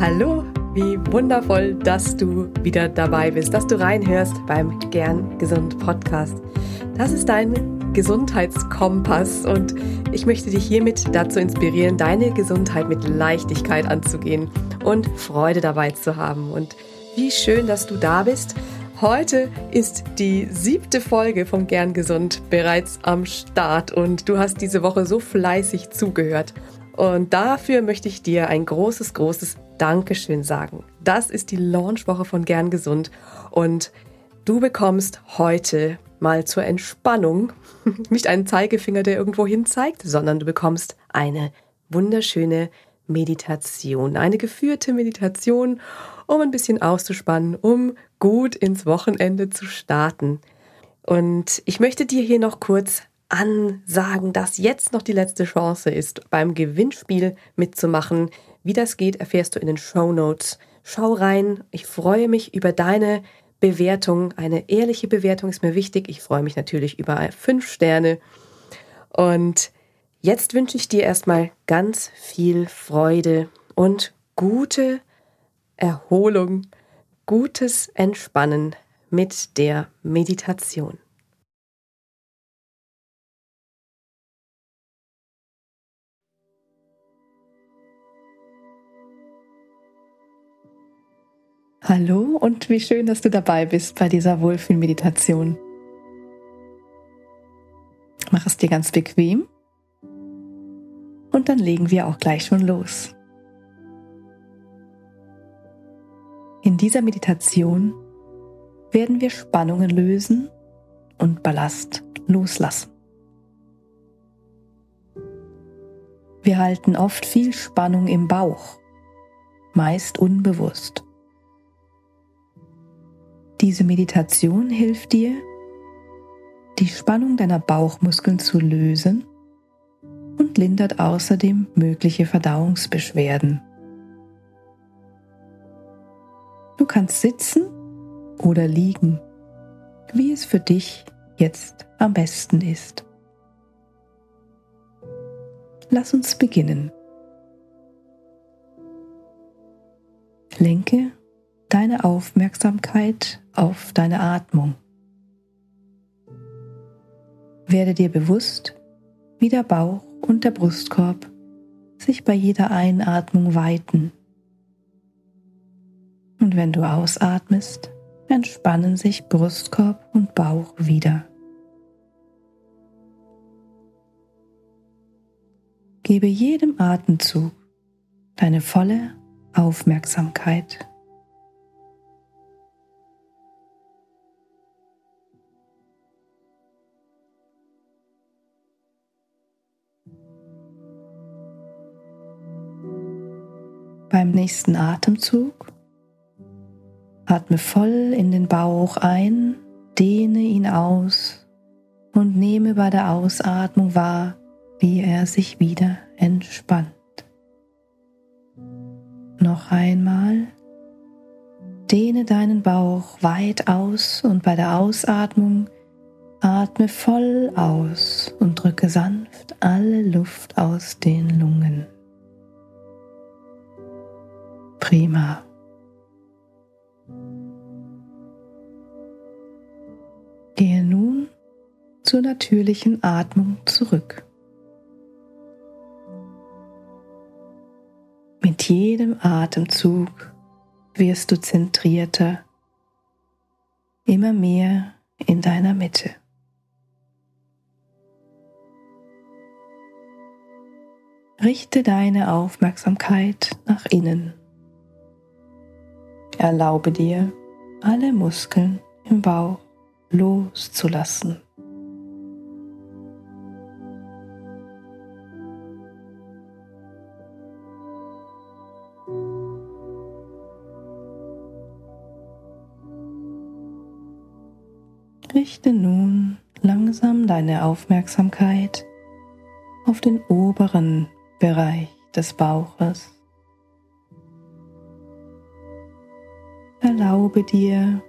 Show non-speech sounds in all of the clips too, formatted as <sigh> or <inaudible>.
Hallo, wie wundervoll, dass du wieder dabei bist, dass du reinhörst beim Gern Gesund Podcast. Das ist dein Gesundheitskompass und ich möchte dich hiermit dazu inspirieren, deine Gesundheit mit Leichtigkeit anzugehen und Freude dabei zu haben. Und wie schön, dass du da bist. Heute ist die siebte Folge von Gern Gesund bereits am Start und du hast diese Woche so fleißig zugehört. Und dafür möchte ich dir ein großes, großes Dankeschön sagen. Das ist die Launchwoche von Gern Gesund und du bekommst heute mal zur Entspannung <laughs> nicht einen Zeigefinger, der irgendwo hin zeigt, sondern du bekommst eine wunderschöne Meditation, eine geführte Meditation, um ein bisschen auszuspannen, um gut ins Wochenende zu starten. Und ich möchte dir hier noch kurz ansagen, dass jetzt noch die letzte Chance ist, beim Gewinnspiel mitzumachen. Wie das geht, erfährst du in den Show Notes. Schau rein. Ich freue mich über deine Bewertung. Eine ehrliche Bewertung ist mir wichtig. Ich freue mich natürlich über fünf Sterne. Und jetzt wünsche ich dir erstmal ganz viel Freude und gute Erholung, gutes Entspannen mit der Meditation. Hallo und wie schön, dass du dabei bist bei dieser Wohlfühlmeditation. Mach es dir ganz bequem und dann legen wir auch gleich schon los. In dieser Meditation werden wir Spannungen lösen und Ballast loslassen. Wir halten oft viel Spannung im Bauch, meist unbewusst. Diese Meditation hilft dir, die Spannung deiner Bauchmuskeln zu lösen und lindert außerdem mögliche Verdauungsbeschwerden. Du kannst sitzen oder liegen, wie es für dich jetzt am besten ist. Lass uns beginnen. Lenke deine Aufmerksamkeit auf deine Atmung. Werde dir bewusst, wie der Bauch und der Brustkorb sich bei jeder Einatmung weiten. Und wenn du ausatmest, entspannen sich Brustkorb und Bauch wieder. Gebe jedem Atemzug deine volle Aufmerksamkeit. Beim nächsten Atemzug atme voll in den Bauch ein, dehne ihn aus und nehme bei der Ausatmung wahr, wie er sich wieder entspannt. Noch einmal. Dehne deinen Bauch weit aus und bei der Ausatmung atme voll aus und drücke sanft alle Luft aus den Lungen. Prima. Gehe nun zur natürlichen Atmung zurück. Mit jedem Atemzug wirst du zentrierter, immer mehr in deiner Mitte. Richte deine Aufmerksamkeit nach innen. Erlaube dir, alle Muskeln im Bauch loszulassen. Richte nun langsam deine Aufmerksamkeit auf den oberen Bereich des Bauches. Erlaube dir,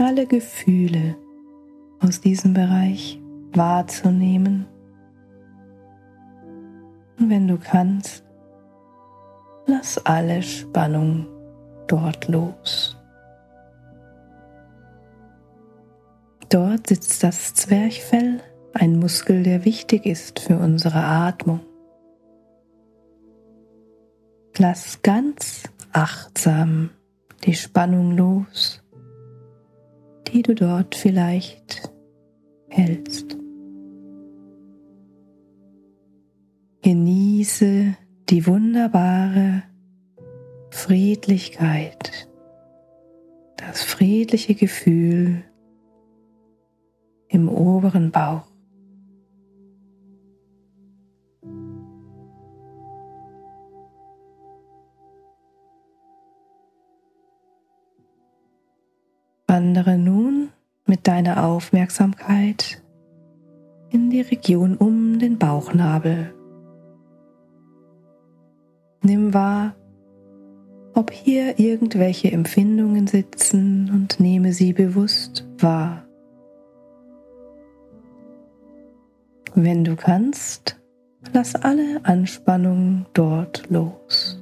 alle Gefühle aus diesem Bereich wahrzunehmen. Und wenn du kannst, lass alle Spannung dort los. Dort sitzt das Zwerchfell, ein Muskel, der wichtig ist für unsere Atmung. Lass ganz achtsam die Spannung los, die du dort vielleicht hältst. Genieße die wunderbare Friedlichkeit, das friedliche Gefühl im oberen Bauch. Wandere nun mit deiner Aufmerksamkeit in die Region um den Bauchnabel. Nimm wahr, ob hier irgendwelche Empfindungen sitzen und nehme sie bewusst wahr. Wenn du kannst, lass alle Anspannung dort los.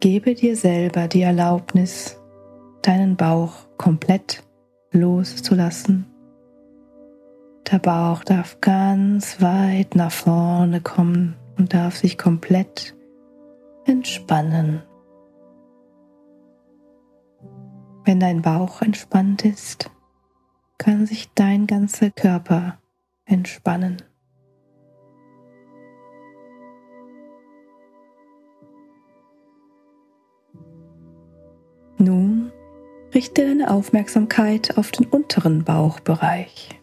Gebe dir selber die Erlaubnis, deinen Bauch komplett loszulassen. Der Bauch darf ganz weit nach vorne kommen und darf sich komplett entspannen. Wenn dein Bauch entspannt ist, kann sich dein ganzer Körper entspannen. Nun richte deine Aufmerksamkeit auf den unteren Bauchbereich,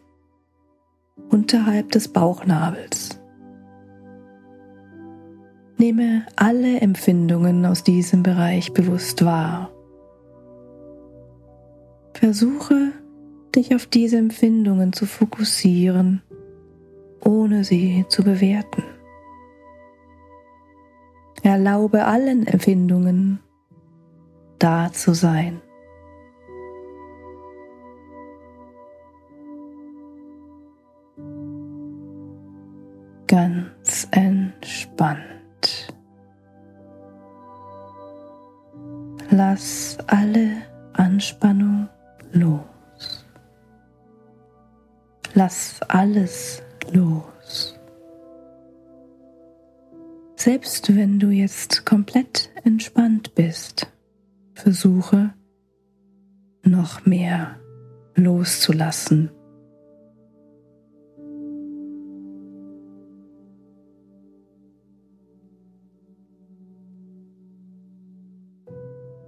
unterhalb des Bauchnabels. Nehme alle Empfindungen aus diesem Bereich bewusst wahr. Versuche, dich auf diese Empfindungen zu fokussieren, ohne sie zu bewerten. Erlaube allen Empfindungen da zu sein. Ganz entspannt. Lass alle Anspannung los. Lass alles los. Selbst wenn du jetzt komplett entspannt bist, versuche noch mehr loszulassen.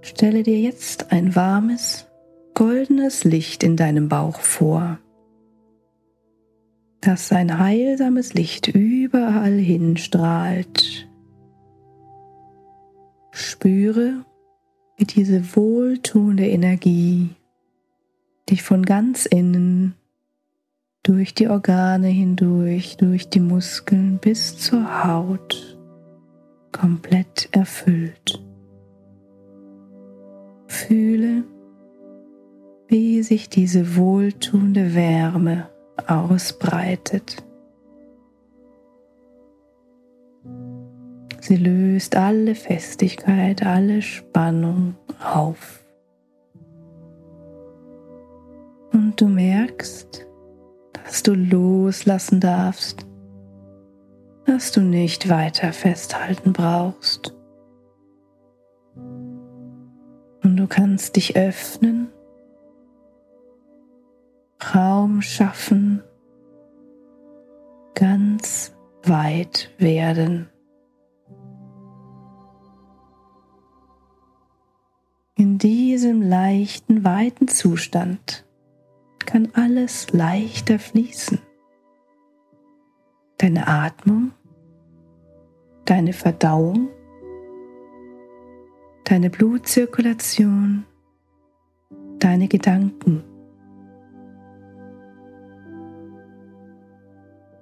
Stelle dir jetzt ein warmes, goldenes Licht in deinem Bauch vor, das ein heilsames Licht überall hinstrahlt. Spüre, wie diese wohltuende Energie dich von ganz innen durch die Organe hindurch, durch die Muskeln bis zur Haut komplett erfüllt. Fühle, wie sich diese wohltuende Wärme ausbreitet. Sie löst alle Festigkeit, alle Spannung auf. Und du merkst, dass du loslassen darfst, dass du nicht weiter festhalten brauchst. Und du kannst dich öffnen, Raum schaffen, ganz weit werden. Diesem leichten, weiten Zustand kann alles leichter fließen. Deine Atmung, deine Verdauung, deine Blutzirkulation, deine Gedanken.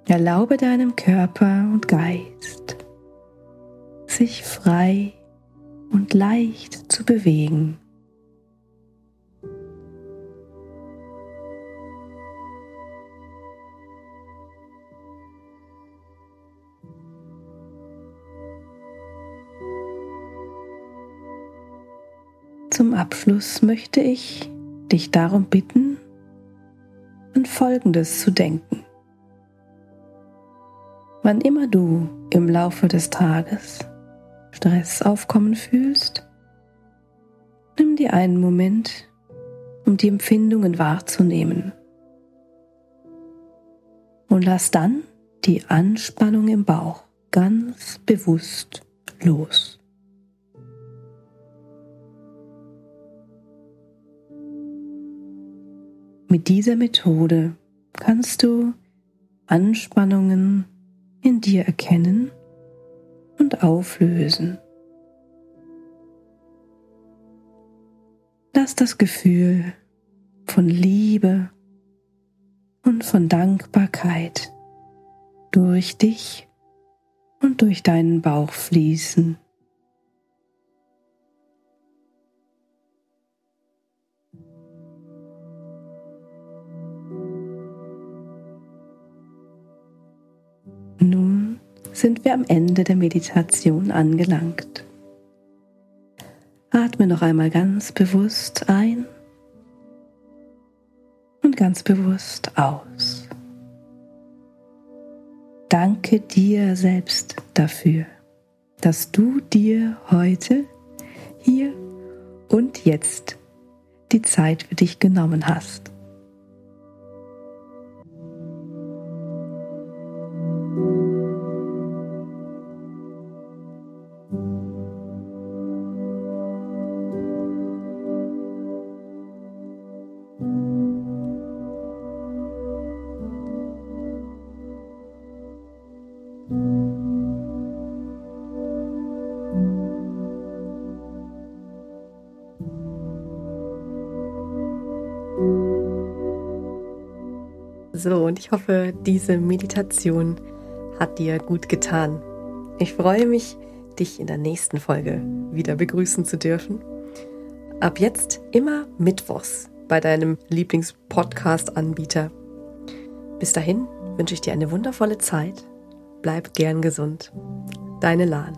Erlaube deinem Körper und Geist, sich frei und leicht zu bewegen. Zum Abschluss möchte ich dich darum bitten, an Folgendes zu denken. Wann immer du im Laufe des Tages Stress aufkommen fühlst, nimm dir einen Moment, um die Empfindungen wahrzunehmen. Und lass dann die Anspannung im Bauch ganz bewusst los. Mit dieser Methode kannst du Anspannungen in dir erkennen und auflösen. Lass das Gefühl von Liebe und von Dankbarkeit durch dich und durch deinen Bauch fließen. Sind wir am Ende der Meditation angelangt. Atme noch einmal ganz bewusst ein und ganz bewusst aus. Danke dir selbst dafür, dass du dir heute, hier und jetzt die Zeit für dich genommen hast. So, und ich hoffe, diese Meditation hat dir gut getan. Ich freue mich, dich in der nächsten Folge wieder begrüßen zu dürfen. Ab jetzt immer Mittwochs bei deinem Lieblingspodcast-Anbieter. Bis dahin wünsche ich dir eine wundervolle Zeit. Bleib gern gesund. Deine Lahn.